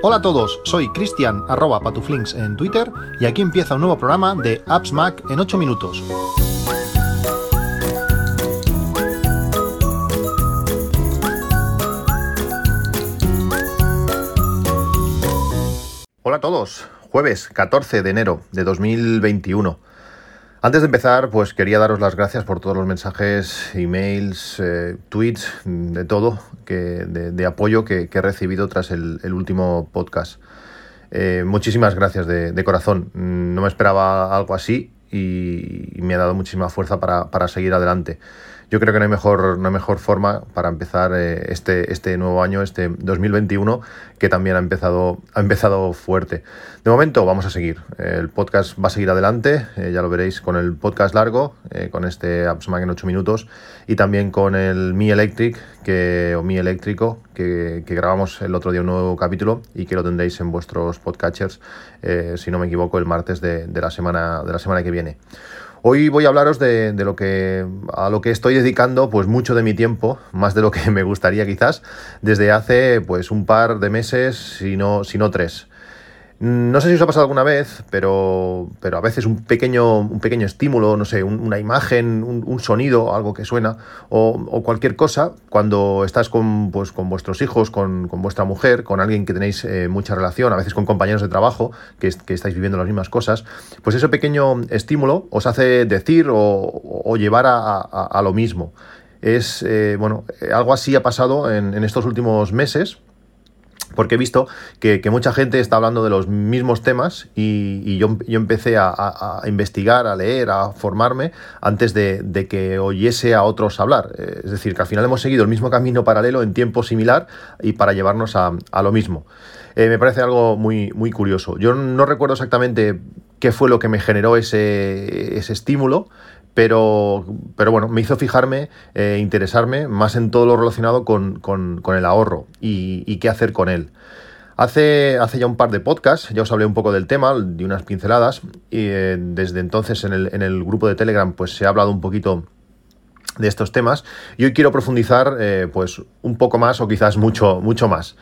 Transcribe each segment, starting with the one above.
Hola a todos, soy Cristian arroba patuflinks en Twitter y aquí empieza un nuevo programa de Apps Mac en 8 minutos. Hola a todos, jueves 14 de enero de 2021. Antes de empezar, pues quería daros las gracias por todos los mensajes, emails, eh, tweets, de todo, que, de, apoyo que, he recibido tras el, último podcast. Eh, muchísimas gracias de, corazón. No me esperaba algo así y, me ha dado muchísima fuerza para seguir adelante yo creo que no hay mejor, no hay mejor forma para empezar eh, este, este nuevo año, este 2021, que también ha empezado, ha empezado fuerte. De momento vamos a seguir. El podcast va a seguir adelante, eh, ya lo veréis con el podcast largo, eh, con este AppsMac en 8 minutos, y también con el Mi Electric, que, o Mi Eléctrico, que, grabamos el otro día un nuevo capítulo y que lo tendréis en vuestros podcatchers, si no me equivoco, el martes de, de, la, semana, de la semana que viene. Hoy voy a hablaros de, lo que, a lo que estoy dedicando pues mucho de mi tiempo, más de lo que me gustaría quizás, desde hace pues un par de meses, si no, si no tres. No sé si os ha pasado alguna vez, pero, pero a veces un pequeño, un pequeño estímulo, no sé, una imagen, un, sonido, algo que suena, o, cualquier cosa, cuando estás con, pues, con vuestros hijos, con, vuestra mujer, con alguien que tenéis eh, mucha relación, a veces con compañeros de trabajo, que, estáis viviendo las mismas cosas, pues ese pequeño estímulo os hace decir o, llevar a, lo mismo. Es, eh, bueno, algo así ha pasado en estos últimos meses porque he visto que, mucha gente está hablando de los mismos temas y, yo, empecé a, investigar, a leer, a formarme antes de, que oyese a otros hablar. Eh, es decir, que al final hemos seguido el mismo camino paralelo en tiempo similar y para llevarnos a, lo mismo. Eh, me parece algo muy, muy curioso. Yo no recuerdo exactamente qué fue lo que me generó ese, ese estímulo, pero, pero bueno, me hizo fijarme, eh, interesarme más en todo lo relacionado con, el ahorro y, qué hacer con él. Hace, hace ya un par de podcasts, ya os hablé un poco del tema, de unas pinceladas, y eh, desde entonces en el, en el, grupo de Telegram pues se ha hablado un poquito de estos temas y hoy quiero profundizar eh, pues un poco más o quizás mucho, mucho más.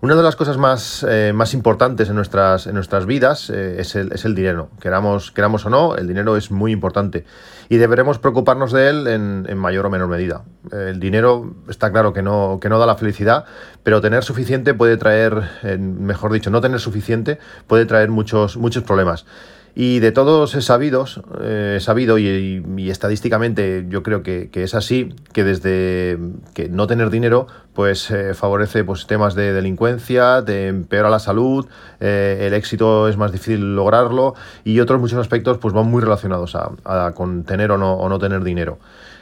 Una de las cosas más, eh, más importantes en nuestras, en nuestras vidas es, el, es, el, dinero. Queramos, queramos o no, el dinero es muy importante y deberemos preocuparnos de él en, mayor o menor medida. El dinero está claro que no, que no da la felicidad, pero tener suficiente puede traer, mejor dicho, no tener suficiente puede traer muchos, muchos problemas. Y de todos es sabido, eh, sabido y, estadísticamente yo creo que, es así, que desde que no tener dinero pues eh, favorece pues, temas de delincuencia, de empeora la salud, eh, el éxito es más difícil lograrlo y otros muchos aspectos pues van muy relacionados a, con tener o no, o no tener dinero.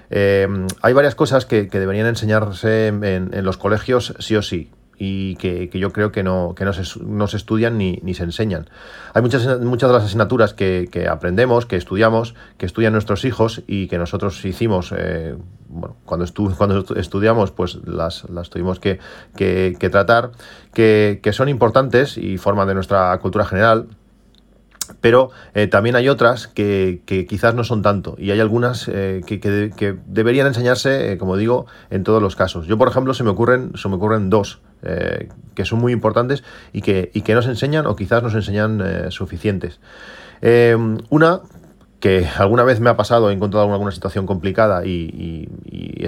hay varias cosas que, deberían enseñarse en, los colegios sí o sí y que, yo creo que no, que no, se, estudian ni, se enseñan. Hay muchas, muchas de las asignaturas que, aprendemos, que estudiamos, que estudian nuestros hijos y que nosotros hicimos, eh, bueno, cuando, cuando estudiamos, pues las, las tuvimos que, tratar, que, que son importantes y forman de nuestra cultura general pero eh, también hay otras que, quizás no son tanto y hay algunas eh, que, deberían enseñarse, eh, como digo, en todos los casos. Yo, por ejemplo, se me ocurren, se me ocurren dos que son muy importantes y que, y que nos enseñan o quizás nos enseñan suficientes. una que alguna vez me ha pasado, he encontrado alguna situación complicada y,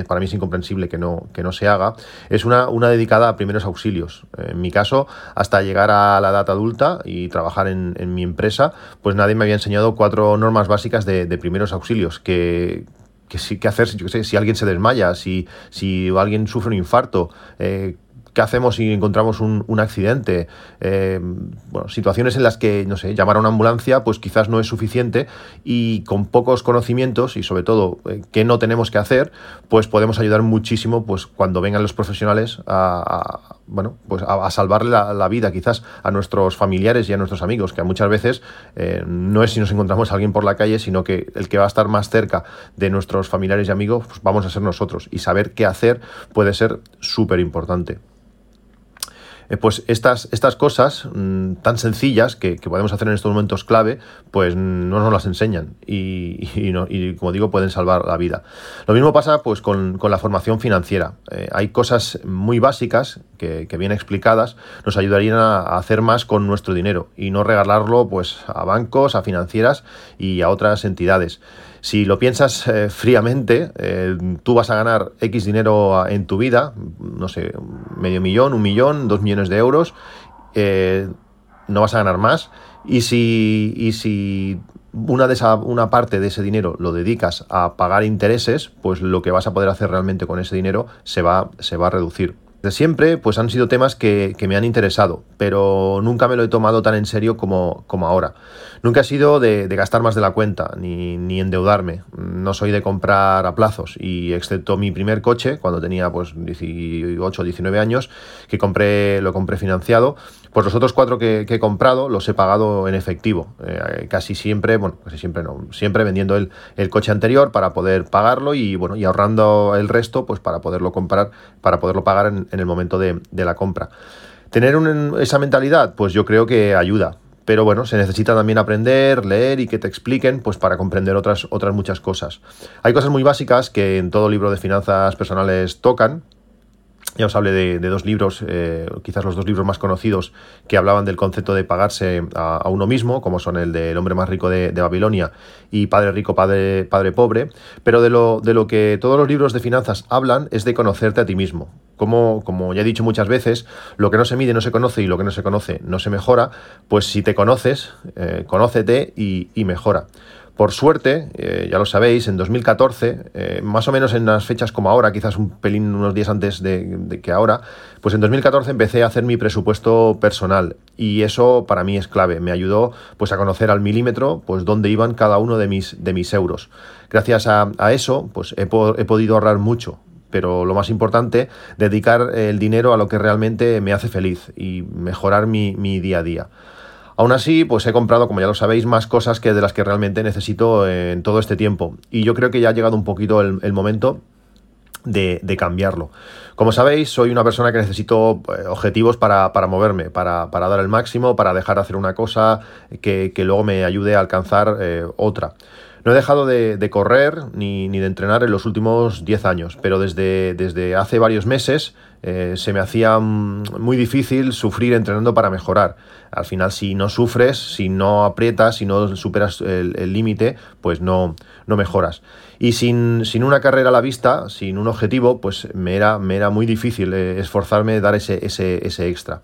para mí es incomprensible que no, que no se haga, es una, una, dedicada a primeros auxilios. En mi caso, hasta llegar a la edad adulta y trabajar en, mi empresa, pues nadie me había enseñado cuatro normas básicas de, primeros auxilios que, que que hacer, yo sé, si alguien se desmaya, si, si alguien sufre un infarto, eh, ¿Qué hacemos si encontramos un, accidente? Eh, bueno, situaciones en las que, no sé, llamar a una ambulancia pues quizás no es suficiente y con pocos conocimientos y sobre todo eh, qué no tenemos que hacer, pues podemos ayudar muchísimo pues cuando vengan los profesionales a, bueno, pues a, salvarle la, vida quizás a nuestros familiares y a nuestros amigos, que muchas veces eh, no es si nos encontramos a alguien por la calle, sino que el que va a estar más cerca de nuestros familiares y amigos pues vamos a ser nosotros y saber qué hacer puede ser súper importante. Eh, pues estas, estas cosas mm, tan sencillas que, podemos hacer en estos momentos clave, pues no nos las enseñan y, como digo, pueden salvar la vida. Lo mismo pasa pues con, la formación financiera. Eh, hay cosas muy básicas que, bien explicadas nos ayudarían a, hacer más con nuestro dinero y no regalarlo pues a bancos, a financieras y a otras entidades. Si lo piensas eh, fríamente, eh, tú vas a ganar X dinero en tu vida, no sé, medio millón, un millón, dos millones de euros, eh, no vas a ganar más. Y si, y si una, de esa, una parte de ese dinero lo dedicas a pagar intereses, pues lo que vas a poder hacer realmente con ese dinero se va, se va a reducir. De siempre, pues han sido temas que, me han interesado, pero nunca me lo he tomado tan en serio como, como ahora. Nunca he sido de, gastar más de la cuenta, ni, ni, endeudarme. No soy de comprar a plazos, y excepto mi primer coche, cuando tenía pues 18 o 19 años, que compré, lo compré financiado, pues los otros cuatro que, he comprado los he pagado en efectivo. Eh, casi siempre, bueno, casi siempre no, siempre vendiendo el, coche anterior para poder pagarlo y bueno, y ahorrando el resto, pues para poderlo comprar, para poderlo pagar en, el momento de, la compra. Tener esa mentalidad, pues yo creo que ayuda. Pero bueno, se necesita también aprender, leer y que te expliquen, pues para comprender otras, muchas cosas. Hay cosas muy básicas que en todo libro de finanzas personales tocan, ya os hablé de, dos libros, eh, quizás los dos libros más conocidos, que hablaban del concepto de pagarse a, uno mismo, como son el de El hombre más rico de, Babilonia y Padre rico, padre, padre pobre. Pero de lo, de lo que todos los libros de finanzas hablan es de conocerte a ti mismo. Como, ya he dicho muchas veces, lo que no se mide no se conoce y lo que no se conoce no se mejora, pues si te conoces, eh, conócete y, y mejora. Por suerte, eh, ya lo sabéis, en 2014, eh, más o menos en las fechas como ahora, quizás un pelín unos días antes de, que ahora, pues en 2014 empecé a hacer mi presupuesto personal y eso para mí es clave. Me ayudó pues a conocer al milímetro pues dónde iban cada uno de mis, de mis euros. Gracias a, eso, pues he, podido ahorrar mucho, pero lo más importante, dedicar el dinero a lo que realmente me hace feliz y mejorar mi, mi día a día. Aún así, pues he comprado, como ya lo sabéis, más cosas que de las que realmente necesito en todo este tiempo. Y yo creo que ya ha llegado un poquito el, momento de, cambiarlo. Como sabéis, soy una persona que necesito eh, objetivos para, moverme, para, dar el máximo, para dejar de hacer una cosa que, luego me ayude a alcanzar eh, otra. No he dejado de, correr ni, de entrenar en los últimos 10 años, pero desde, hace varios meses eh, se me hacía muy difícil sufrir entrenando para mejorar. Al final, si no sufres, si no aprietas, si no superas el límite, pues no, mejoras. Y sin, una carrera a la vista, sin un objetivo, pues me era, muy difícil eh, esforzarme, dar ese, ese, ese extra.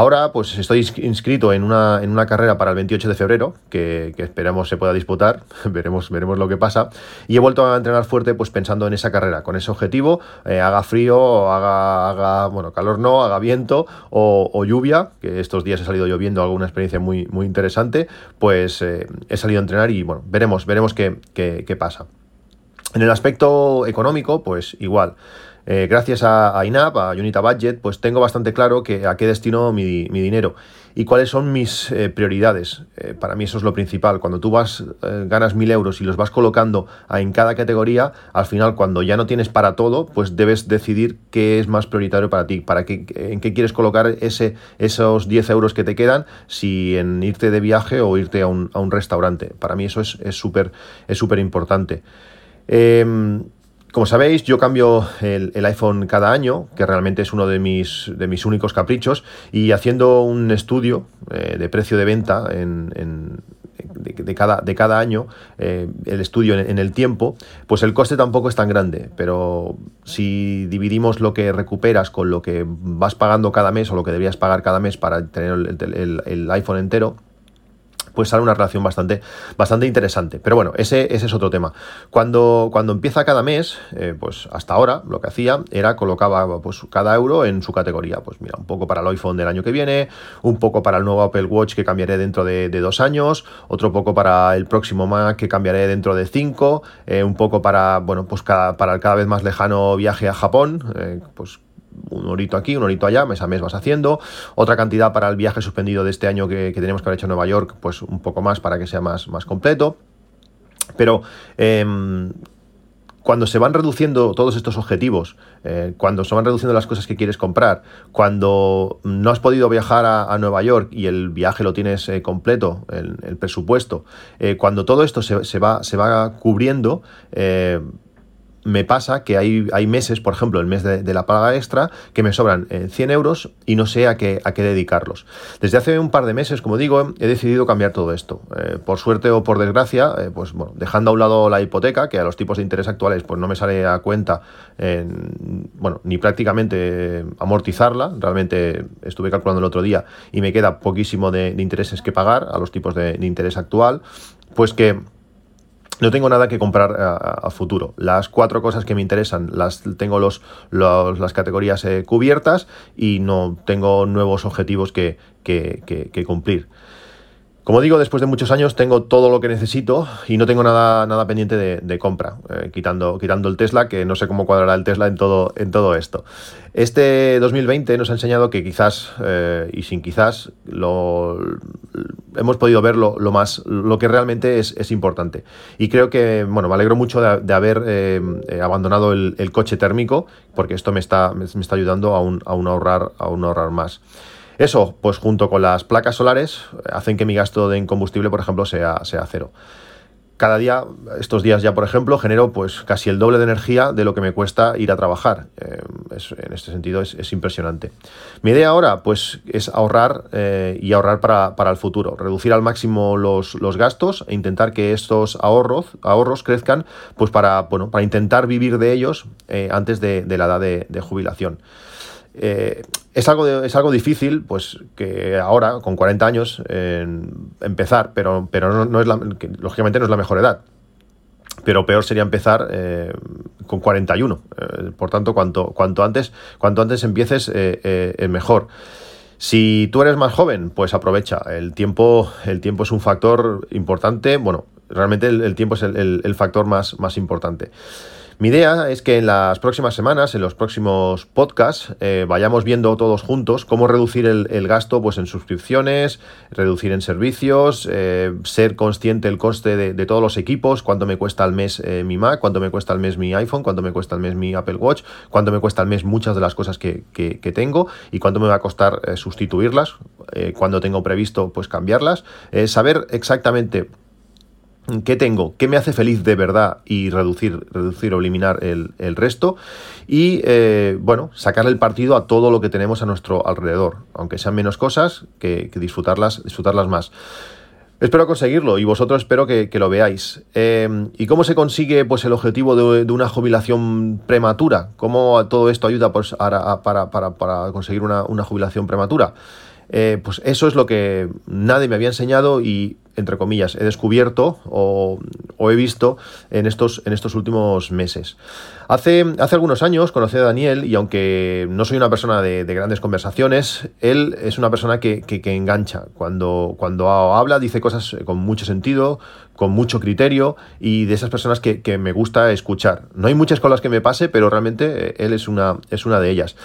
Ahora, pues estoy inscrito en una, en una carrera para el 28 de febrero, que, esperamos se pueda disputar, veremos, veremos lo que pasa. Y he vuelto a entrenar fuerte, pues pensando en esa carrera, con ese objetivo, eh, haga frío, haga, haga, bueno, calor no, haga viento o, lluvia, que estos días he salido lloviendo, alguna experiencia muy, muy interesante, pues eh, he salido a entrenar y bueno, veremos, veremos qué, qué pasa. En el aspecto económico, pues igual. Eh, gracias a, INAP, a Unita Budget, pues tengo bastante claro a qué destino mi, dinero y cuáles son mis eh, prioridades. Eh, para mí eso es lo principal. Cuando tú vas, ganas mil euros y los vas colocando en cada categoría, al final cuando ya no tienes para todo, pues debes decidir qué es más prioritario para ti, para qué, en qué quieres colocar ese, esos 10 euros que te quedan, si en irte de viaje o irte a un, restaurante. Para mí eso es súper es súper importante. Como sabéis, yo cambio el, iPhone cada año, que realmente es uno de mis, de mis únicos caprichos, y haciendo un estudio eh, de precio de venta en, de, cada, de, cada, año, eh, el estudio en, el tiempo, pues el coste tampoco es tan grande, pero si dividimos lo que recuperas con lo que vas pagando cada mes o lo que deberías pagar cada mes para tener el iPhone entero, pues sale una relación bastante, bastante interesante. Pero bueno, ese, ese es otro tema. Cuando, cuando empieza cada mes, eh, pues hasta ahora lo que hacía era colocaba pues, cada euro en su categoría. Pues mira, un poco para el iPhone del año que viene, un poco para el nuevo Apple Watch que cambiaré dentro de, dos años, otro poco para el próximo Mac que cambiaré dentro de cinco, eh, un poco para, bueno, pues cada, para el cada vez más lejano viaje a Japón, eh, pues un horito aquí, un horito allá, mes a mes vas haciendo. Otra cantidad para el viaje suspendido de este año que, tenemos que haber hecho a Nueva York, pues un poco más para que sea más, más completo. Pero em, cuando se van reduciendo todos estos objetivos, eh, cuando se van reduciendo las cosas que quieres comprar, cuando no has podido viajar a, Nueva York y el viaje lo tienes eh, completo, el, presupuesto, eh, cuando todo esto se, se, va, se va cubriendo, me pasa que hay, hay, meses, por ejemplo, el mes de, la paga extra, que me sobran 100 euros y no sé a qué, a qué dedicarlos. Desde hace un par de meses, como digo, he decidido cambiar todo esto. Eh, por suerte o por desgracia, eh, pues bueno, dejando a un lado la hipoteca, que a los tipos de interés actuales pues no me sale a cuenta, bueno, ni prácticamente amortizarla. Realmente estuve calculando el otro día y me queda poquísimo de, intereses que pagar a los tipos de interés actual. Pues que no tengo nada que comprar a, futuro. Las cuatro cosas que me interesan las tengo los, las categorías eh, cubiertas y no tengo nuevos objetivos que, que cumplir. Como digo, después de muchos años tengo todo lo que necesito y no tengo nada, nada pendiente de, compra, eh, quitando, quitando el Tesla, que no sé cómo cuadrará el Tesla en todo, en todo esto. Este 2020 nos ha enseñado que quizás, eh, y sin quizás, lo, hemos podido ver lo, más, lo que realmente es, importante. Y creo que, bueno, me alegro mucho de, haber eh, abandonado el, coche térmico, porque esto me está, está ayudando a a ahorrar, a un ahorrar más. Eso, pues junto con las placas solares, hacen que mi gasto de combustible, por ejemplo, sea, sea cero. Cada día, estos días ya, por ejemplo, genero pues casi el doble de energía de lo que me cuesta ir a trabajar. Eh, en este sentido es, impresionante. Mi idea ahora, pues, es ahorrar eh, y ahorrar para, el futuro. Reducir al máximo los, gastos e intentar que estos ahorros, ahorros crezcan, pues para, bueno, para intentar vivir de ellos eh, antes de, la edad de jubilación. Eh, es, algo es algo difícil, pues que ahora, con 40 años, empezar, pero, pero no, es la, lógicamente no es la mejor edad. Pero peor sería empezar eh, con 41. Eh, por tanto, cuanto, cuanto, antes, cuanto antes empieces, es mejor. Si tú eres más joven, pues aprovecha. El tiempo, el tiempo es un factor importante. Bueno, realmente el, tiempo es el, el, factor más, más importante. Mi idea es que en las próximas semanas, en los próximos podcasts, eh, vayamos viendo todos juntos cómo reducir el, gasto pues, en suscripciones, reducir en servicios, eh, ser consciente del coste de, todos los equipos, cuánto me cuesta al mes eh, mi Mac, cuánto me cuesta al mes mi iPhone, cuánto me cuesta al mes mi Apple Watch, cuánto me cuesta al mes muchas de las cosas que, que tengo y cuánto me va a costar sustituirlas, cuando tengo previsto pues cambiarlas. saber exactamente qué tengo, qué me hace feliz de verdad y reducir, reducir o eliminar el, resto y eh, bueno, sacar el partido a todo lo que tenemos a nuestro alrededor, aunque sean menos cosas, que, disfrutarlas, disfrutarlas más. Espero conseguirlo y vosotros espero que, lo veáis. Em, ¿Y cómo se consigue pues, el objetivo de, una jubilación prematura? ¿Cómo todo esto ayuda pues, para, conseguir una, una jubilación prematura? Eh, pues eso es lo que nadie me había enseñado y, entre comillas, he descubierto o, he visto en estos, en estos últimos meses. Hace, hace, algunos años conocí a Daniel y aunque no soy una persona de, grandes conversaciones, él es una persona que, engancha. Cuando, cuando habla dice cosas con mucho sentido, con mucho criterio y de esas personas que, que me gusta escuchar. No hay muchas con las que me pase, pero realmente él es una, es una de ellas.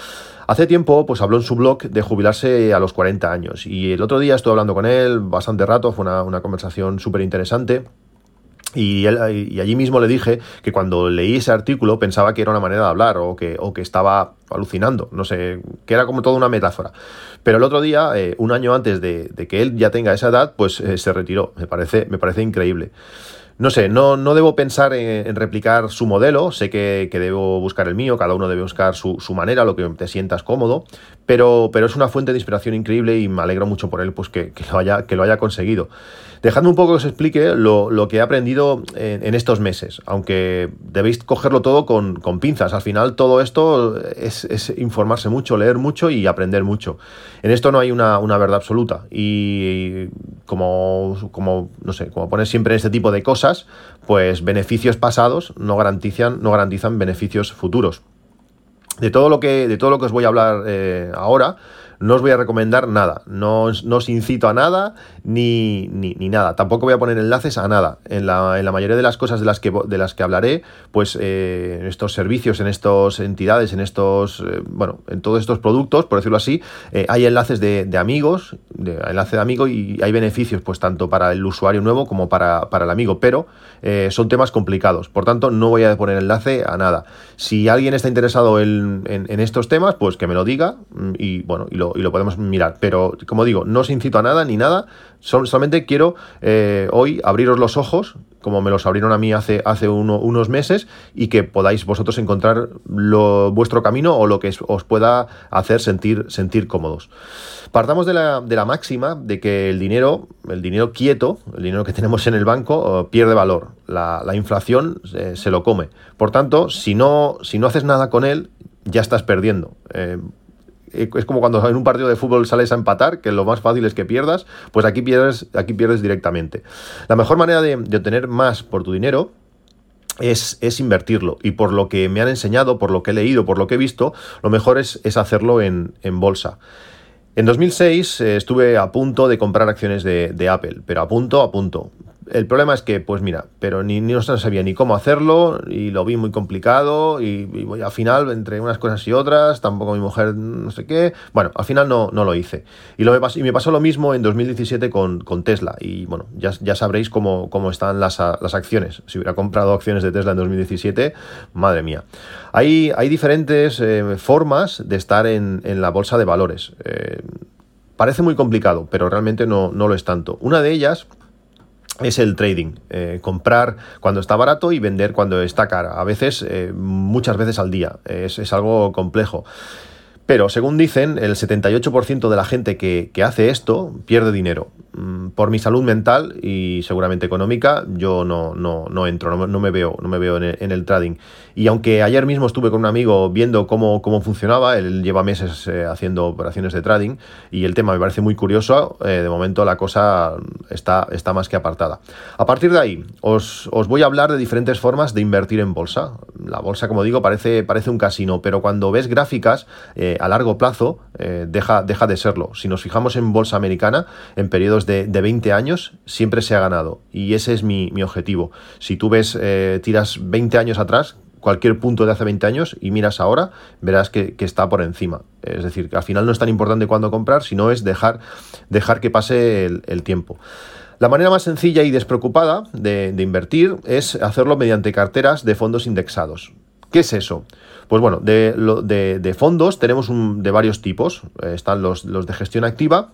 Hace tiempo, pues habló en su blog de jubilarse a los 40 años y el otro día estuve hablando con él bastante rato, fue una, conversación súper interesante. Y, allí mismo le dije que cuando leí ese artículo pensaba que era una manera de hablar o que, o que estaba alucinando, no sé, que era como toda una metáfora. Pero el otro día, eh, un año antes de, que él ya tenga esa edad, pues eh, se retiró. Me parece, me parece increíble. No sé, no, no debo pensar en, replicar su modelo, sé que, debo buscar el mío, cada uno debe buscar su, manera, lo que te sientas cómodo, pero, pero, es una fuente de inspiración increíble y me alegro mucho por él pues, que, lo, haya, que lo haya conseguido. Dejadme un poco que os explique lo, que he aprendido en, estos meses, aunque debéis cogerlo todo con, pinzas. Al final todo esto es, informarse mucho, leer mucho y aprender mucho. En esto no hay una, verdad absoluta y como, como, no sé, como pones siempre en este tipo de cosas, pues beneficios pasados no garantizan, no garantizan beneficios futuros. De todo lo que, de todo lo que os voy a hablar eh, ahora, no os voy a recomendar nada, no, os incito a nada ni, ni, nada, tampoco voy a poner enlaces a nada. En la, en la, mayoría de las cosas de las que, de las que hablaré, pues eh, en estos servicios, en estas entidades, en estos, eh, bueno, en todos estos productos, por decirlo así, eh, hay enlaces de, amigos, de, enlace de amigo y hay beneficios, pues tanto para el usuario nuevo como para, para el amigo, pero son temas complicados, por tanto no voy a poner enlace a nada. Si alguien está interesado en, en, estos temas, pues que me lo diga mm, y bueno, y lo, y lo podemos mirar. Pero como digo, no os incito a nada ni nada, solamente quiero eh, hoy abriros los ojos, como me los abrieron a mí hace, hace unos meses, y que podáis vosotros encontrar lo, vuestro camino o lo que os pueda hacer sentir, sentir cómodos. Partamos de la, de la máxima de que el dinero, el dinero quieto, el dinero que tenemos en el banco, eh, pierde valor. La, inflación eh, se lo come. Por tanto, si no, si no haces nada con él, ya estás perdiendo. Es como cuando en un partido de fútbol sales a empatar, que lo más fácil es que pierdas, pues aquí pierdes, aquí pierdes directamente. La mejor manera de, obtener más por tu dinero es, invertirlo. Y por lo que me han enseñado, por lo que he leído, por lo que he visto, lo mejor es, hacerlo en, bolsa. En 2006 eh, estuve a punto de comprar acciones de, Apple, pero a punto, a punto el problema es que, pues mira, pero ni, ni no sabía ni cómo hacerlo y lo vi muy complicado y, al final, entre unas cosas y otras, tampoco mi mujer no sé qué, bueno, al final no, no lo hice. Y, lo me, y me pasó lo mismo en 2017 con, con Tesla y bueno, ya, ya sabréis cómo, cómo están las, las, acciones. Si hubiera comprado acciones de Tesla en 2017, madre mía. Hay, hay diferentes eh, formas de estar en, en, la bolsa de valores. Eh, parece muy complicado, pero realmente no, no lo es tanto. Una de ellas es el trading, eh, comprar cuando está barato y vender cuando está cara, a veces, eh, muchas veces al día, es, es algo complejo. Pero según dicen, el 78% de la gente que, hace esto pierde dinero. Mm, por mi salud mental y seguramente económica, yo no, no, no entro, no, me veo, no me veo en el, trading. Y aunque ayer mismo estuve con un amigo viendo cómo, cómo funcionaba, él lleva meses eh, haciendo operaciones de trading y el tema me parece muy curioso, eh, de momento la cosa está, está más que apartada. A partir de ahí, os, os, voy a hablar de diferentes formas de invertir en bolsa. La bolsa, como digo, parece, parece un casino, pero cuando ves gráficas... Eh, a largo plazo deja, deja, de serlo. Si nos fijamos en bolsa americana, en periodos de, 20 años, siempre se ha ganado. Y ese es mi, objetivo. Si tú ves, eh, tiras 20 años atrás, cualquier punto de hace 20 años y miras ahora, verás que, está por encima. Es decir, que al final no es tan importante cuándo comprar, sino es dejar, dejar que pase el, tiempo. La manera más sencilla y despreocupada de, invertir es hacerlo mediante carteras de fondos indexados. ¿Qué es eso? Pues bueno, de, fondos tenemos de varios tipos. Eh, están los, de gestión activa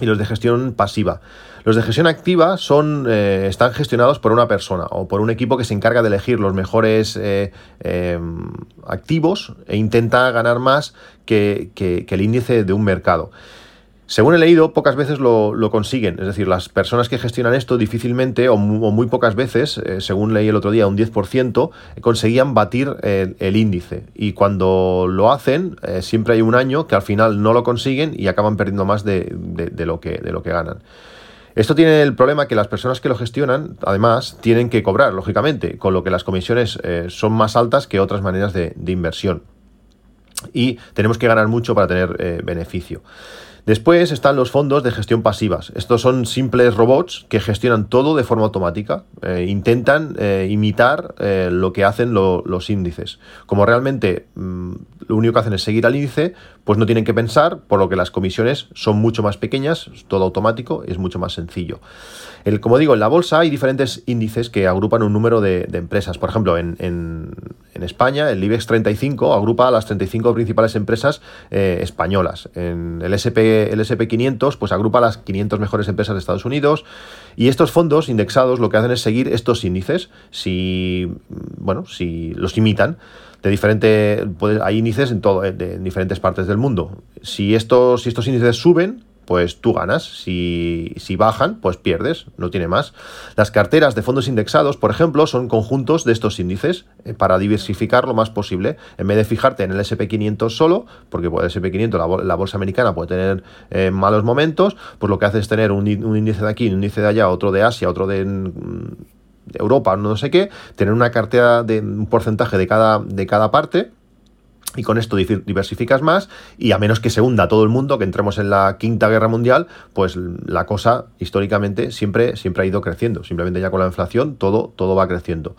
y los de gestión pasiva. Los de gestión activa son, eh, están gestionados por una persona o por un equipo que se encarga de elegir los mejores eh, em, activos e intenta ganar más que el índice de un mercado. Según he leído, pocas veces lo, consiguen. Es decir, las personas que gestionan esto difícilmente o muy, pocas veces, eh, según leí el otro día, un 10%, conseguían batir el, índice. Y cuando lo hacen, eh, siempre hay un año que al final no lo consiguen y acaban perdiendo más de, lo, que, ganan. Esto tiene el problema que las personas que lo gestionan, además, tienen que cobrar, lógicamente, con lo que las comisiones eh, son más altas que otras maneras de, inversión. Y tenemos que ganar mucho para tener beneficio. Después están los fondos de gestión pasivas. Estos son simples robots que gestionan todo de forma automática. Eh, intentan eh, imitar eh, lo que hacen los índices. Como realmente mm, lo único que hacen es seguir al índice, pues no tienen que pensar, por lo que las comisiones son mucho más pequeñas, todo automático, es mucho más sencillo. El, como digo, en la bolsa hay diferentes índices que agrupan un número de, empresas. Por ejemplo, en, España, el IBEX 35 agrupa a las 35 principales empresas españolas. En el SP el SP500 pues agrupa las 500 mejores empresas de Estados Unidos y estos fondos indexados lo que hacen es seguir estos índices, si, bueno, si los imitan de diferente, hay índices en, todo, en diferentes partes del mundo. Si estos, si estos índices suben, pues tú ganas. Si, bajan, pues pierdes, no tiene más. Las carteras de fondos indexados, por ejemplo, son conjuntos de estos índices eh, para diversificar lo más posible. En vez de fijarte en el SP500 solo, porque el SP500, la, bolsa americana, puede tener eh, malos momentos, pues lo que hace es tener un, índice de aquí, un índice de allá, otro de Asia, otro de... Mm, Europa, no sé qué, tener una cartera de un porcentaje de cada, de cada parte y con esto diversificas más y a menos que se hunda todo el mundo, que entremos en la quinta guerra mundial, pues la cosa históricamente siempre, siempre ha ido creciendo. Simplemente ya con la inflación todo, todo va creciendo.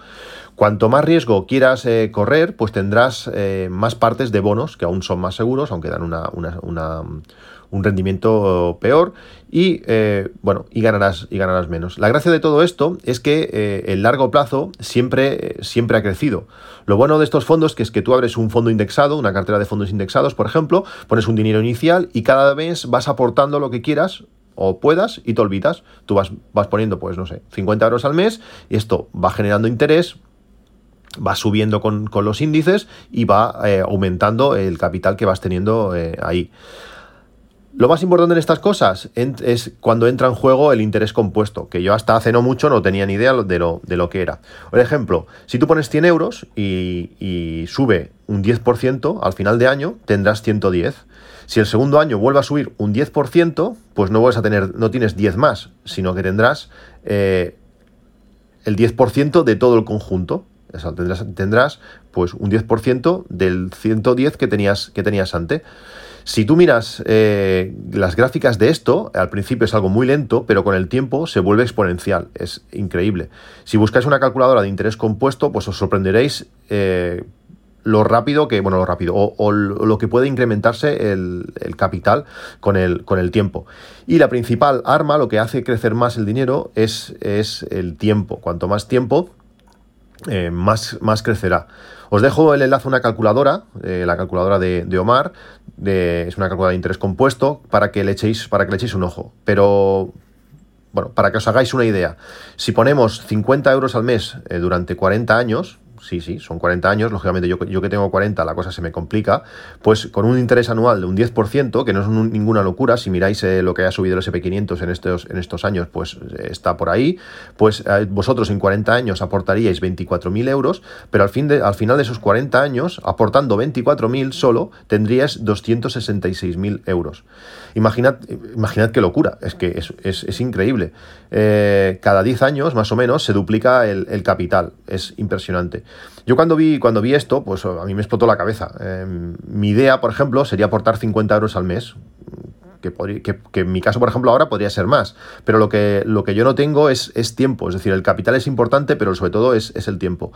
Cuanto más riesgo quieras eh, correr, pues tendrás eh, más partes de bonos que aún son más seguros, aunque dan una, un rendimiento peor y eh, bueno y ganarás y ganarás menos. La gracia de todo esto es que el largo plazo siempre, siempre ha crecido. Lo bueno de estos fondos que es que tú abres un fondo indexado, una cartera de fondos indexados, por ejemplo, pones un dinero inicial y cada mes vas aportando lo que quieras o puedas y te olvidas. Tú vas, vas poniendo, pues no sé, 50 euros al mes y esto va generando interés, va subiendo con, los índices y va eh, aumentando el capital que vas teniendo ahí. Lo más importante en estas cosas es cuando entra en juego el interés compuesto, que yo hasta hace no mucho no tenía ni idea de lo, de lo que era. Por ejemplo, si tú pones 100 euros y, sube un 10%, al final de año tendrás 110. Si el segundo año vuelve a subir un 10%, pues no a tener, no tienes 10 más, sino que tendrás eh, el 10% de todo el conjunto. Tendrás, pues un 10% del 110 que tenías, que tenías antes. Si tú miras eh, las gráficas de esto, al principio es algo muy lento, pero con el tiempo se vuelve exponencial. Es increíble. Si buscáis una calculadora de interés compuesto, pues os sorprenderéis eh, lo rápido que, bueno, lo rápido, o, lo que puede incrementarse el, capital con el, con el, tiempo. Y la principal arma, lo que hace crecer más el dinero, es, es el tiempo. Cuanto más tiempo, eh, más, más crecerá. Os dejo el enlace a una calculadora, eh, la calculadora de, Omar, es una calculadora de interés compuesto, para que le echéis, para que le echéis un ojo. Pero, bueno, para que os hagáis una idea, si ponemos 50 euros al mes eh, durante 40 años, sí, sí, son 40 años, lógicamente yo, yo, que tengo 40 la cosa se me complica, pues con un interés anual de un 10%, que no es ninguna locura, si miráis eh, lo que ha subido el SP500 en estos, en estos años, pues eh, está por ahí, pues eh, vosotros en 40 años aportaríais 24.000 euros, pero al, fin de, al final de esos 40 años, aportando 24.000 solo, tendrías 266.000 euros. Imaginad, imaginad qué locura, es que es, increíble. cada 10 años, más o menos, se duplica el capital, es impresionante. Yo cuando vi, cuando vi esto, pues a mí me explotó la cabeza. Em, mi idea, por ejemplo, sería aportar 50 euros al mes. Que, en mi caso, por ejemplo, ahora podría ser más. Pero lo que, lo que yo no tengo es, es tiempo. Es decir, el capital es importante, pero sobre todo es, el tiempo.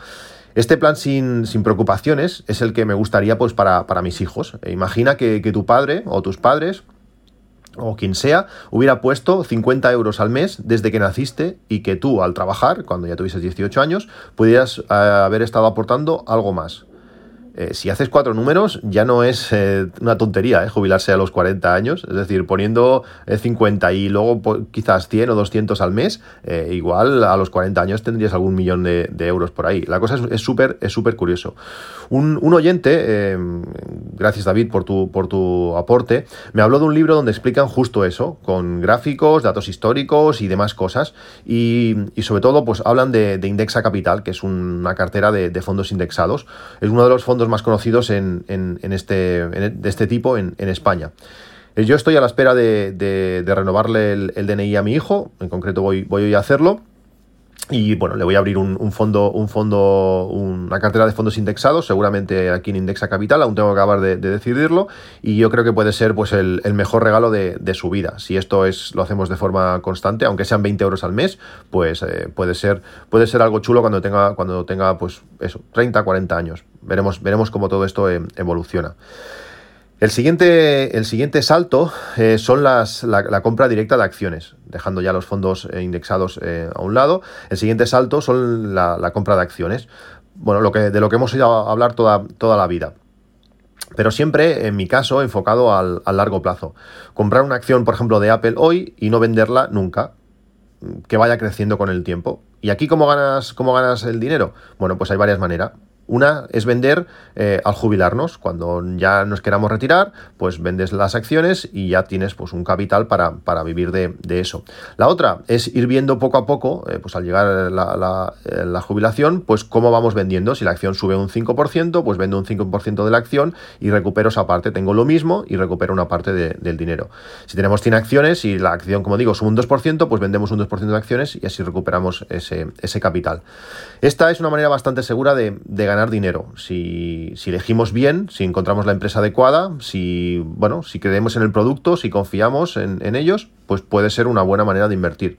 Este plan sin, preocupaciones es el que me gustaría pues, para, mis hijos. E imagina que, que tu padre o tus padres o quien sea, hubiera puesto 50 euros al mes desde que naciste y que tú al trabajar, cuando ya tuvieses 18 años, pudieras eh, haber estado aportando algo más. Eh, si haces cuatro números, ya no es eh, una tontería eh, jubilarse a los 40 años. Es decir, poniendo 50 y luego quizás 100 o 200 al mes, igual a los 40 años tendrías algún millón de, euros por ahí. La cosa es súper es súper curioso. Un, oyente, gracias David por tu, por tu aporte, me habló de un libro donde explican justo eso, con gráficos, datos históricos y demás cosas. Y, sobre todo, pues hablan de, Indexa Capital, que es una cartera de, de fondos indexados. Es uno de los fondos más conocidos en, este, de este tipo en, España. Eh, yo estoy a la espera de, renovarle el, DNI a mi hijo, en concreto voy, a hacerlo. Y bueno, le voy a abrir un, fondo, un fondo, una cartera de fondos indexados, seguramente aquí en Indexa Capital, aún tengo que acabar de, decidirlo, y yo creo que puede ser pues el, mejor regalo de, su vida. Si esto es, lo hacemos de forma constante, aunque sean 20 euros al mes, pues eh, puede, ser, puede ser algo chulo cuando tenga, cuando tenga pues eso, 30, 40 años. Veremos, veremos cómo todo esto eh, evoluciona. El siguiente, el siguiente salto eh, son las, la, compra directa de acciones, dejando ya los fondos eh, indexados eh, a un lado. El siguiente salto son la, compra de acciones. Bueno, lo que, de lo que hemos ido a hablar toda, toda la vida. Pero siempre, en mi caso, enfocado al, largo plazo. Comprar una acción, por ejemplo, de Apple hoy y no venderla nunca. Que vaya creciendo con el tiempo. ¿Y aquí cómo ganas, cómo ganas el dinero? Bueno, pues hay varias maneras. Una es vender eh, al jubilarnos. Cuando ya nos queramos retirar, pues vendes las acciones y ya tienes pues, un capital para, vivir de, eso. La otra es ir viendo poco a poco, eh, pues al llegar la, eh, la, jubilación, pues cómo vamos vendiendo. Si la acción sube un 5%, pues vendo un 5% de la acción y recupero esa parte. Tengo lo mismo y recupero una parte del dinero. Si tenemos 100 acciones y la acción, como digo, sube un 2%, pues vendemos un 2% de acciones y así recuperamos ese, ese capital. Esta es una manera bastante segura de, de ganar dinero. Si, elegimos bien, si encontramos la empresa adecuada, si, bueno, si creemos en el producto, si confiamos en, ellos, pues puede ser una buena manera de invertir.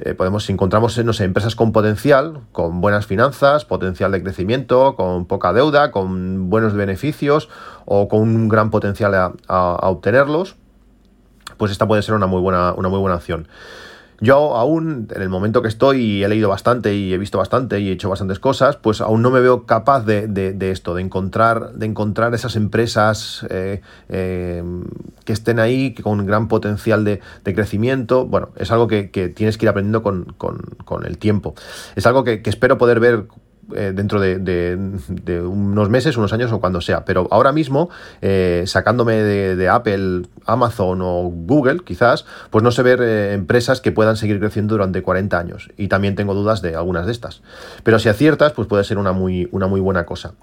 Eh, podemos, si encontramos no sé, empresas con potencial, con buenas finanzas, potencial de crecimiento, con poca deuda, con buenos beneficios o con un gran potencial a, obtenerlos, pues esta puede ser una muy buena, una muy buena opción. Yo aún, en el momento que estoy, y he leído bastante y he visto bastante y he hecho bastantes cosas, pues aún no me veo capaz de, esto, de encontrar, de encontrar esas empresas eh, eh, que estén ahí, con gran potencial de, crecimiento. Bueno, es algo que, tienes que ir aprendiendo con, el tiempo. Es algo que, que espero poder ver eh, dentro de, unos meses, unos años o cuando sea. Pero ahora mismo, eh, sacándome de, Apple, Amazon o Google, quizás, pues no sé ver eh, empresas que puedan seguir creciendo durante 40 años. Y también tengo dudas de algunas de estas. Pero si aciertas, pues puede ser una muy, buena cosa.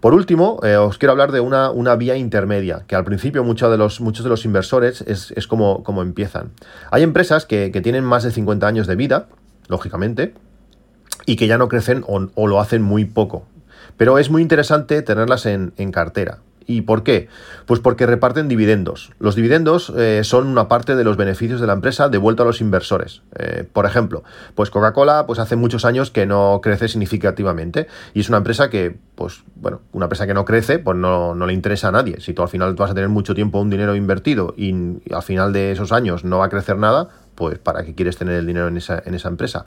Por último, os quiero hablar de una, vía intermedia, que al principio muchos de los, inversores es, como, empiezan. Hay empresas que tienen más de 50 años de vida, lógicamente, y que ya no crecen o, lo hacen muy poco. Pero es muy interesante tenerlas en, cartera. ¿Y por qué? Pues porque reparten dividendos. Los dividendos eh, son una parte de los beneficios de la empresa devuelto a los inversores. Eh, por ejemplo, pues Coca-Cola pues hace muchos años que no crece significativamente y es una empresa que, pues bueno, una empresa que no crece, pues no, no le interesa a nadie. Si tú al final vas a tener mucho tiempo un dinero invertido y al final de esos años no va a crecer nada, pues para qué quieres tener el dinero en esa, en esa empresa.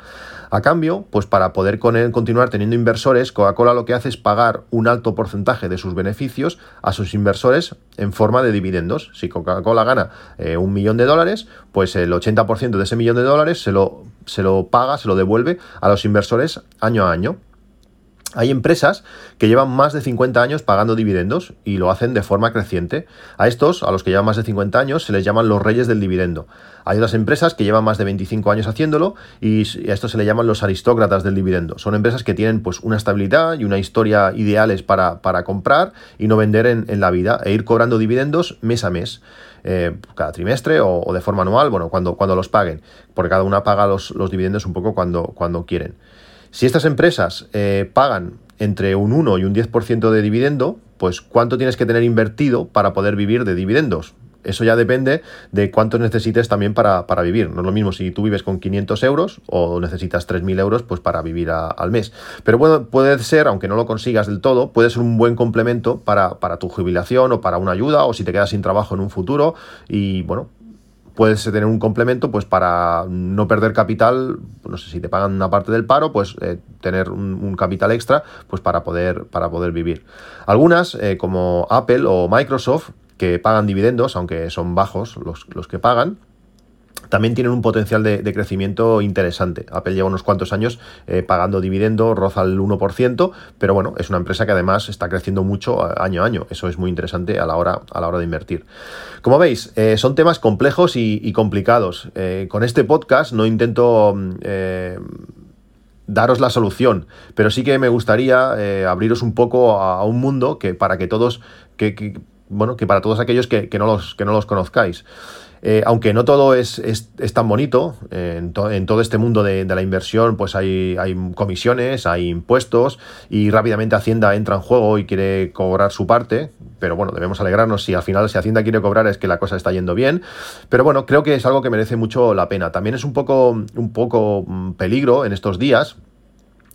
A cambio, pues para poder con él continuar teniendo inversores, Coca-Cola lo que hace es pagar un alto porcentaje de sus beneficios a sus inversores en forma de dividendos. Si Coca-Cola gana eh, un millón de dólares, pues el 80% de ese millón de dólares se lo, se lo paga, se lo devuelve a los inversores año a año. Hay empresas que llevan más de 50 años pagando dividendos y lo hacen de forma creciente. A estos, a los que llevan más de 50 años, se les llaman los reyes del dividendo. Hay otras empresas que llevan más de 25 años haciéndolo y a estos se le llaman los aristócratas del dividendo. Son empresas que tienen pues una estabilidad y una historia ideales para, comprar y no vender en, la vida e ir cobrando dividendos mes a mes. Eh, cada trimestre o, de forma anual, bueno, cuando, cuando los paguen, porque cada una paga los, los dividendos un poco cuando, cuando quieren. Si estas empresas eh, pagan entre un 1 y un 10% de dividendo, pues ¿cuánto tienes que tener invertido para poder vivir de dividendos? Eso ya depende de cuánto necesites también para, vivir. No es lo mismo si tú vives con 500 euros o necesitas 3.000 euros pues para vivir al mes. Pero bueno, puede ser, aunque no lo consigas del todo, puede ser un buen complemento para, para tu jubilación o para una ayuda o si te quedas sin trabajo en un futuro. Y bueno, puedes tener un complemento pues para no perder capital, no sé si te pagan una parte del paro, pues eh, tener un, capital extra pues para poder, para poder vivir. Algunas, eh, como Apple o Microsoft, que pagan dividendos, aunque son bajos los, los que pagan, también tienen un potencial de, crecimiento interesante. Apple lleva unos cuantos años eh, pagando dividendo, roza el 1%, pero bueno, es una empresa que además está creciendo mucho año a año. Eso es muy interesante a la hora, a la hora de invertir. Como veis, eh, son temas complejos y, complicados. Eh, con este podcast no intento mm, daros la solución, pero sí que me gustaría abriros un poco a, un mundo que para que todos, bueno, que para todos aquellos que, no, los, que no los conozcáis. Eh, aunque no todo es, tan bonito, en, todo este mundo de, la inversión pues hay, hay, comisiones, hay impuestos y rápidamente Hacienda entra en juego y quiere cobrar su parte, pero bueno, debemos alegrarnos si al final si Hacienda quiere cobrar es que la cosa está yendo bien, pero bueno, creo que es algo que merece mucho la pena. También es un poco, un poco mm, peligro en estos días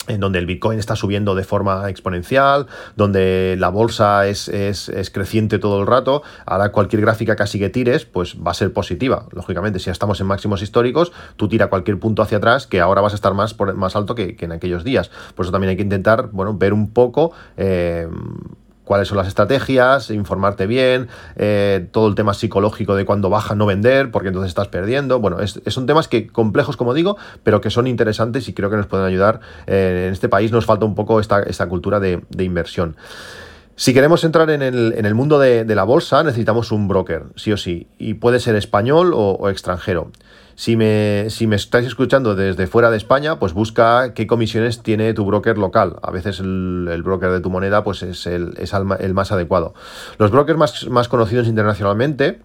en donde el Bitcoin está subiendo de forma exponencial, donde la bolsa es, es, creciente todo el rato, ahora cualquier gráfica casi que tires, pues va a ser positiva. Lógicamente, si ya estamos en máximos históricos, tú tira cualquier punto hacia atrás, que ahora vas a estar más, por, más alto que, en aquellos días. Por eso también hay que intentar, bueno, ver un poco... Eh, cuáles son las estrategias, informarte bien, eh, todo el tema psicológico de cuando baja no vender, porque entonces estás perdiendo. Bueno, son temas que complejos, como digo, pero que son interesantes y creo que nos pueden ayudar. Eh, en este país nos falta un poco esta, cultura de, inversión. Si queremos entrar en el, mundo de, la bolsa, necesitamos un broker, sí o sí, y puede ser español o extranjero. Si me, si me estáis escuchando desde fuera de España, pues busca qué comisiones tiene tu broker local. A veces el, broker de tu moneda pues es, el, es el más adecuado. Los brokers más, más conocidos internacionalmente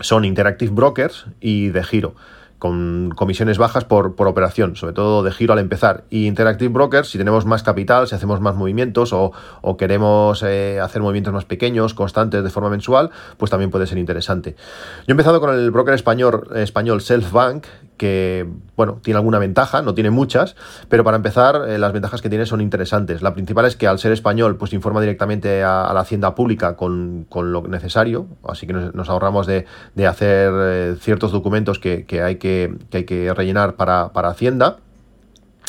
son Interactive Brokers y De Giro. Con comisiones bajas por, por, operación, sobre todo de giro al empezar. Y Interactive Brokers, si tenemos más capital, si hacemos más movimientos o, queremos eh, hacer movimientos más pequeños, constantes de forma mensual, pues también puede ser interesante. Yo he empezado con el broker español, español Selfbank, que bueno, tiene alguna ventaja, no tiene muchas, pero para empezar, eh, las ventajas que tiene son interesantes. La principal es que al ser español, pues informa directamente a, la hacienda pública con, lo necesario, así que nos, ahorramos de, hacer eh, ciertos documentos que, hay que, hay que rellenar para, para Hacienda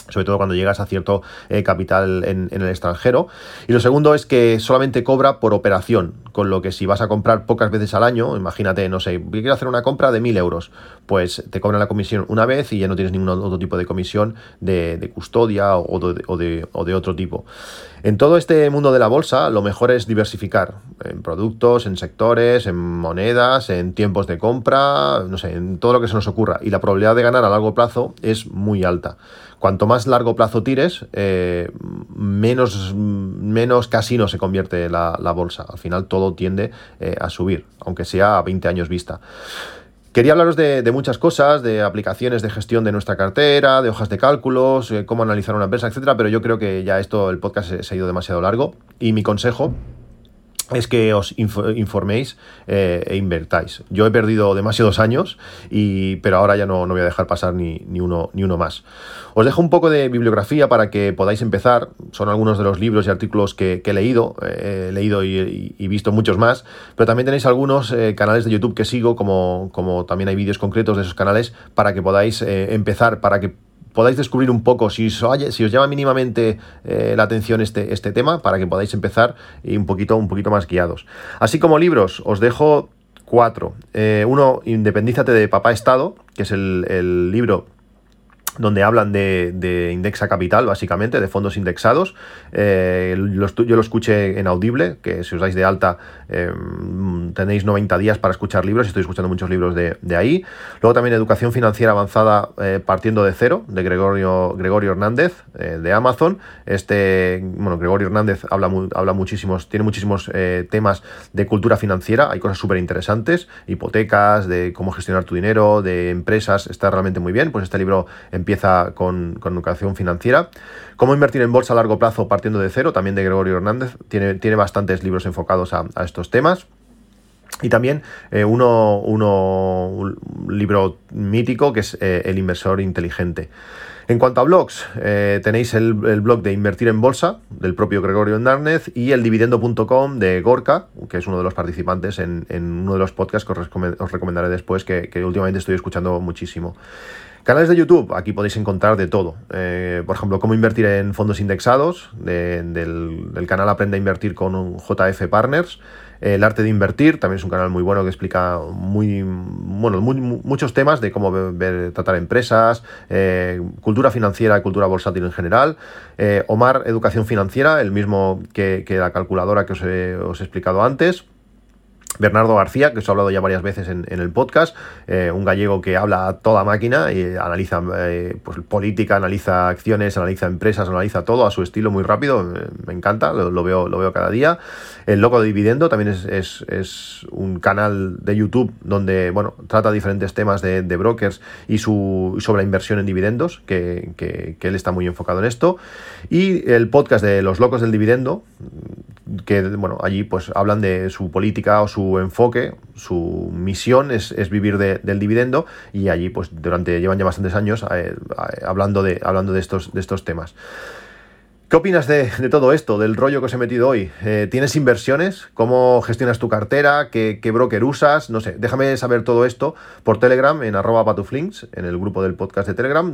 sobre todo cuando llegas a cierto eh, capital en, el extranjero. Y lo segundo es que solamente cobra por operación, con lo que si vas a comprar pocas veces al año, imagínate, no sé, quiero hacer una compra de 1.000 euros, pues te cobran la comisión una vez y ya no tienes ningún otro tipo de comisión de, custodia o de, o de otro tipo. En todo este mundo de la bolsa, lo mejor es diversificar en productos, en sectores, en monedas, en tiempos de compra, no sé, en todo lo que se nos ocurra. Y la probabilidad de ganar a largo plazo es muy alta. Cuanto más largo plazo tires, eh, menos, menos casino se convierte la, bolsa. Al final todo tiende eh, a subir, aunque sea a 20 años vista. Quería hablaros de, muchas cosas, de aplicaciones de gestión de nuestra cartera, de hojas de cálculos, eh, cómo analizar una empresa, etcétera, pero yo creo que ya esto, el podcast se ha ido demasiado largo. Y mi consejo es que os informéis eh, e invertáis. Yo he perdido demasiados años, y, pero ahora ya no, no voy a dejar pasar ni, ni, uno, ni uno más. Os dejo un poco de bibliografía para que podáis empezar. Son algunos de los libros y artículos que, he leído. Eh, he leído y, visto muchos más. Pero también tenéis algunos eh, canales de YouTube que sigo, como, como también hay vídeos concretos de esos canales, para que podáis empezar, para que podáis descubrir un poco si os, llama mínimamente eh, la atención este, este tema para que podáis empezar y un poquito, un poquito más guiados. Así como libros, os dejo cuatro. Eh, uno, Independízate de Papá Estado, que es el, el libro donde hablan de, indexa capital, básicamente, de fondos indexados. Eh, yo lo escuché en Audible, que si os dais de alta em, tenéis 90 días para escuchar libros, estoy escuchando muchos libros de, ahí. Luego también Educación Financiera Avanzada eh, partiendo de cero, de Gregorio, Gregorio Hernández, eh, de Amazon. Este, bueno, Gregorio Hernández habla, habla muchísimos, tiene muchísimos temas de cultura financiera, hay cosas súper interesantes, hipotecas, de cómo gestionar tu dinero, de empresas, está realmente muy bien. Pues este libro empieza con, educación financiera. Cómo invertir en bolsa a largo plazo partiendo de cero, también de Gregorio Hernández. Tiene, tiene bastantes libros enfocados a, estos temas. Y también eh, uno, uno, un libro mítico que es eh, El inversor inteligente. En cuanto a blogs, eh, tenéis el, blog de Invertir en Bolsa del propio Gregorio Hernández y el dividendo.com de Gorka, que es uno de los participantes en, uno de los podcasts que os, recomendaré después, que últimamente estoy escuchando muchísimo. Canales de YouTube, aquí podéis encontrar de todo. Eh, por ejemplo, cómo invertir en fondos indexados, del, canal Aprende a Invertir con JF Partners. El arte de invertir, también es un canal muy bueno que explica muy, bueno, muchos temas de cómo tratar empresas, eh, cultura financiera y cultura bursátil en general. Eh, Omar, educación financiera, el mismo que, la calculadora que os he explicado antes. Bernardo García, que os he hablado ya varias veces en, el podcast, eh, un gallego que habla a toda máquina y analiza eh, pues, política, analiza acciones, analiza empresas, analiza todo a su estilo muy rápido, me, encanta, lo, veo, lo veo cada día. El Loco de Dividendo también es, un canal de YouTube donde bueno, trata diferentes temas de, brokers y su, sobre la inversión en dividendos, que, que él está muy enfocado en esto. Y el podcast de Los Locos del Dividendo, que bueno, allí pues hablan de su política o su enfoque, su misión es, vivir del dividendo y allí pues durante llevan ya bastantes años eh, eh, hablando, de, hablando de, estos, de estos temas. ¿Qué opinas de, todo esto, del rollo que os he metido hoy? Eh, ¿Tienes inversiones? ¿Cómo gestionas tu cartera? ¿Qué, broker usas? No sé, déjame saber todo esto por Telegram en arroba patuflinks, en el grupo del podcast de Telegram,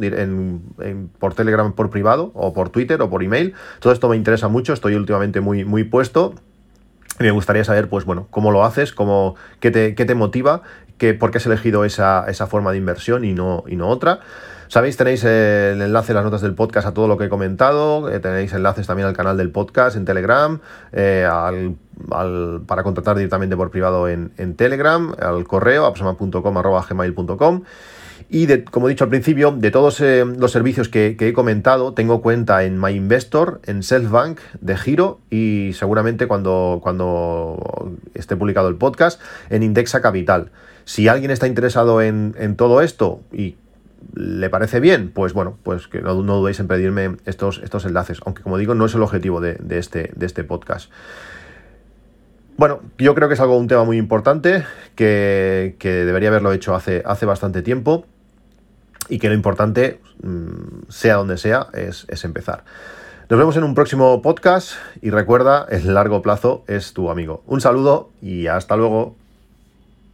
por Telegram por privado, o por Twitter, o por email. Todo esto me interesa mucho, estoy últimamente muy, muy puesto. Me gustaría saber, pues bueno, cómo lo haces, cómo, qué, te, qué te motiva, qué, por qué has elegido esa, esa forma de inversión y no, y no otra. Sabéis, tenéis el enlace en las notas del podcast a todo lo que he comentado, eh, tenéis enlaces también al canal del podcast en Telegram, eh, para contratar directamente por privado en, Telegram, al correo apsama.com.gmail.com y de, como he dicho al principio, de todos eh, los servicios que, he comentado, tengo cuenta en MyInvestor, en Selfbank, de Giro y seguramente cuando, cuando esté publicado el podcast, en Indexa Capital. Si alguien está interesado en, en todo esto y le parece bien, pues bueno, pues que no, dudéis en pedirme estos, estos enlaces, aunque como digo, no es el objetivo de, este, de este podcast. Bueno, yo creo que es algo un tema muy importante, que, debería haberlo hecho hace, hace bastante tiempo y que lo importante, mm, sea donde sea, es, es empezar. Nos vemos en un próximo podcast y recuerda, el largo plazo es tu amigo. Un saludo y hasta luego.